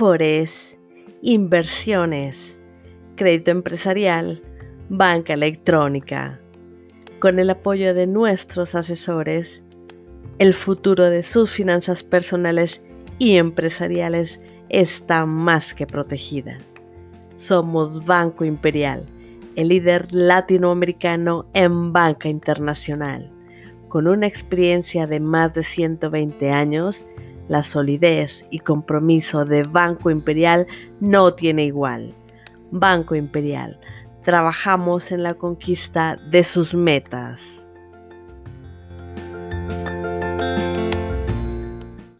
Afores, inversiones, crédito empresarial, banca electrónica. Con el apoyo de nuestros asesores, el futuro de sus finanzas personales y empresariales está más que protegida. Somos Banco Imperial, el líder latinoamericano en banca internacional. Con una experiencia de más de 120 años, la solidez y compromiso de Banco Imperial no tiene igual. Banco Imperial, trabajamos en la conquista de sus metas.